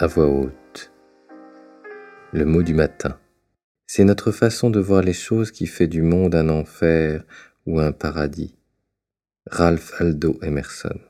à voix haute. Le mot du matin. C'est notre façon de voir les choses qui fait du monde un enfer ou un paradis. Ralph Aldo Emerson.